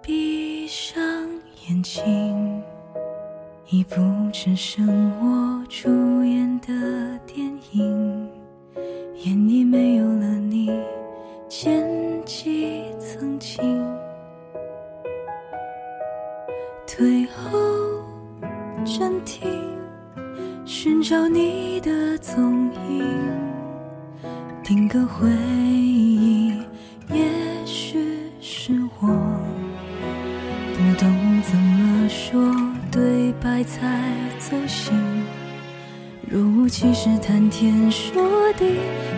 闭上眼睛，已不只剩我主演的电影，演已没有了你，剪辑曾经。退后，暂听，寻找你的踪影。定格回忆，也许是我不懂怎么说对白才走心，若无其事谈天说地，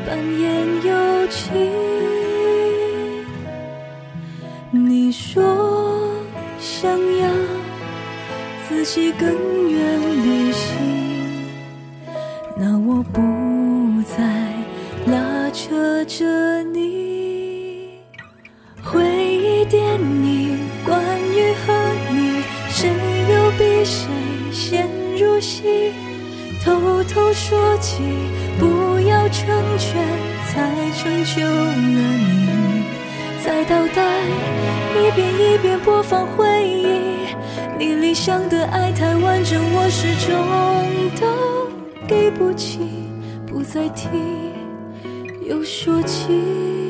扮演友情。你说，想。自己更愿旅行，那我不再拉扯着你。回忆电影，关于和你，谁又比谁先入戏？偷偷说起，不要成全，才成就了你。在倒带，一遍一遍播放回忆。你理想的爱太完整，我始终都给不起。不再提，又说起。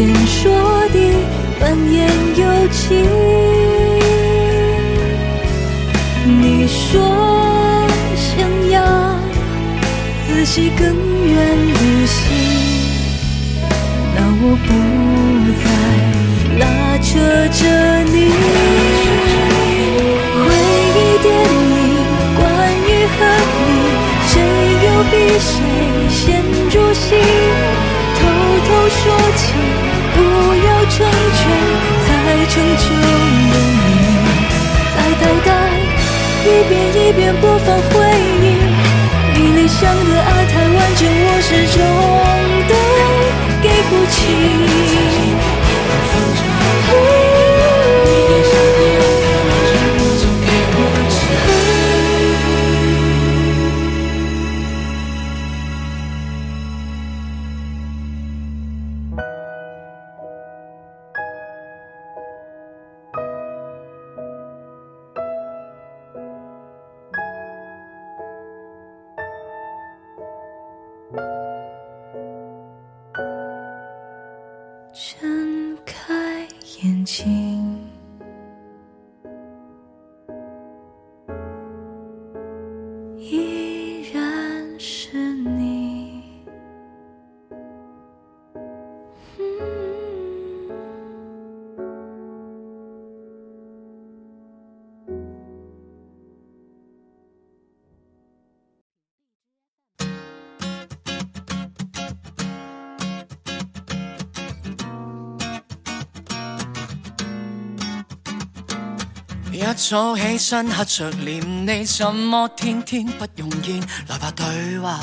天说地，扮演又起。你说想要自己更远旅行，那我不再拉扯着你。回忆电影，关于和你，谁又比谁先？成就了你，在等待，一遍一遍播放回忆，你理想的爱太完整，我始终都给不起。睁开眼睛。一早起身黑着脸，你怎么天天不用见？来吧对话，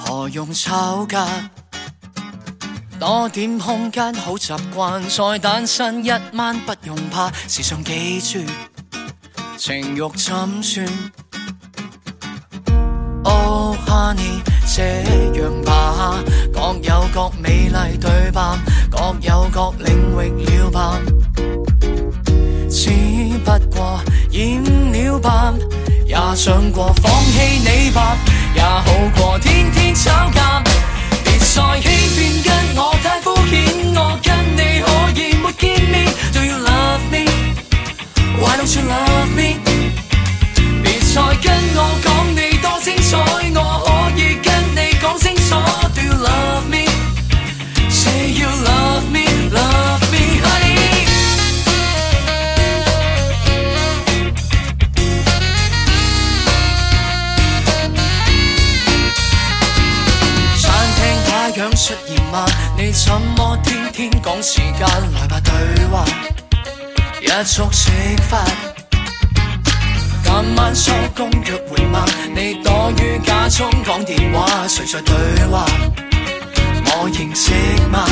何用吵架？多点空间好习惯，再单身一晚不用怕。时常记住，情欲怎算？Oh honey，这样吧，各有各美丽对白，各有各领域。也想过放弃你吧，也好过天天吵架。怎么天天讲时间？来吧对话，一触即发。今晚收工约会吗？你躲于假中讲电话，谁在对话？我认识吗？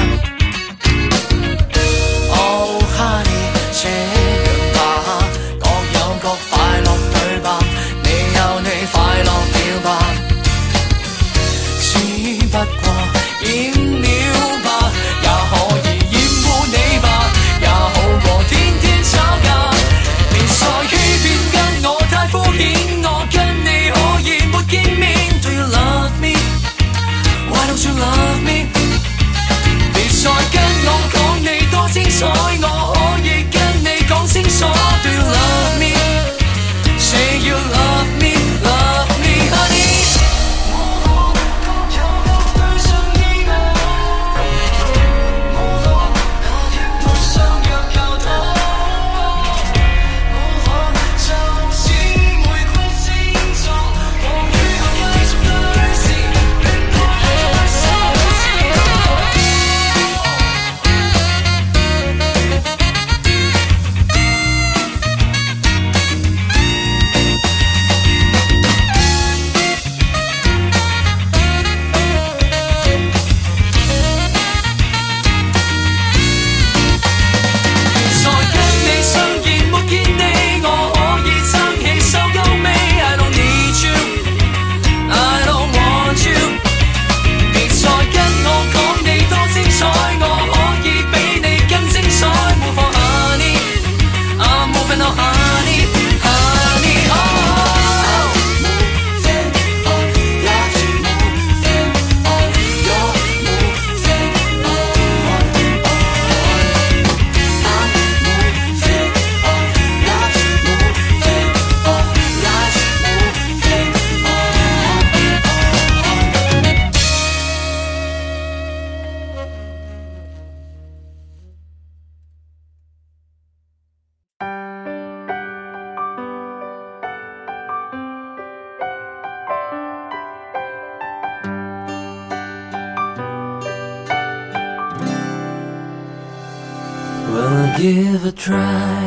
give a try.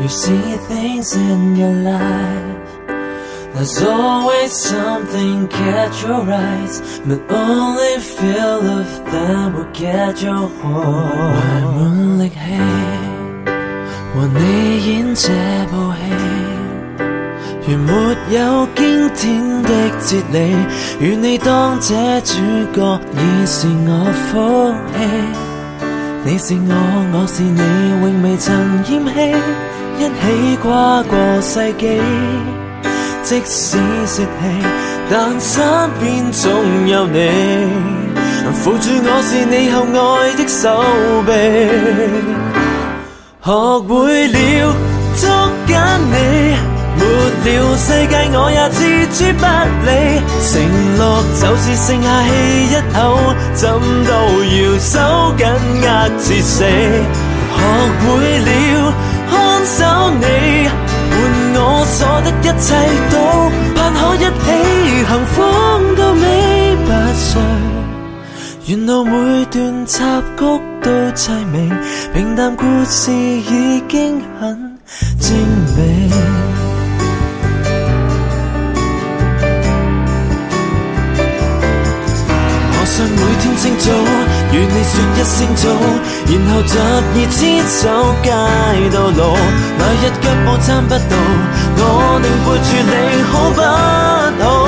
You see things in your life. There's always something catch your eyes, but only feel of them will get your heart. 怀满力气，和你演这部戏。如没有经典的哲理，与你当这主角已是我福气。 你是我，我是你，永未曾厌弃，一起跨过世纪。即使泄气，但身边总有你，扶住我是你厚爱的手臂，学会了捉紧你。没了世界，我也置之不理。承诺就是剩下气一口，怎都要手紧压至死。学会了看守你，换我所得一切都盼可一起幸福到尾不碎。沿路每段插曲都凄美，平淡故事已经很精。在每天清早，与你说一声早，然后执手牵手街到老。哪日脚步参不到，我定抱住你，好不好？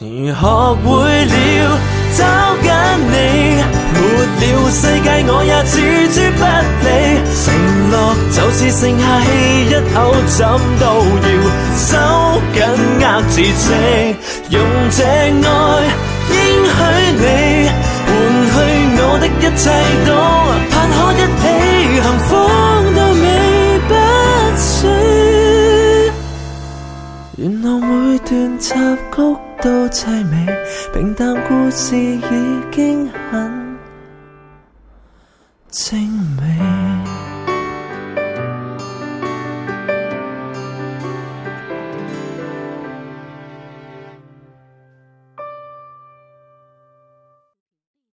如学会了找紧你，没了世界我也置之不理，承诺。只剩下气一口，怎都要收紧握自己，用这爱，应许你，换去我的一切都，盼可一起，幸福到尾不死。沿路每段插曲都凄美，平淡故事已经很精美。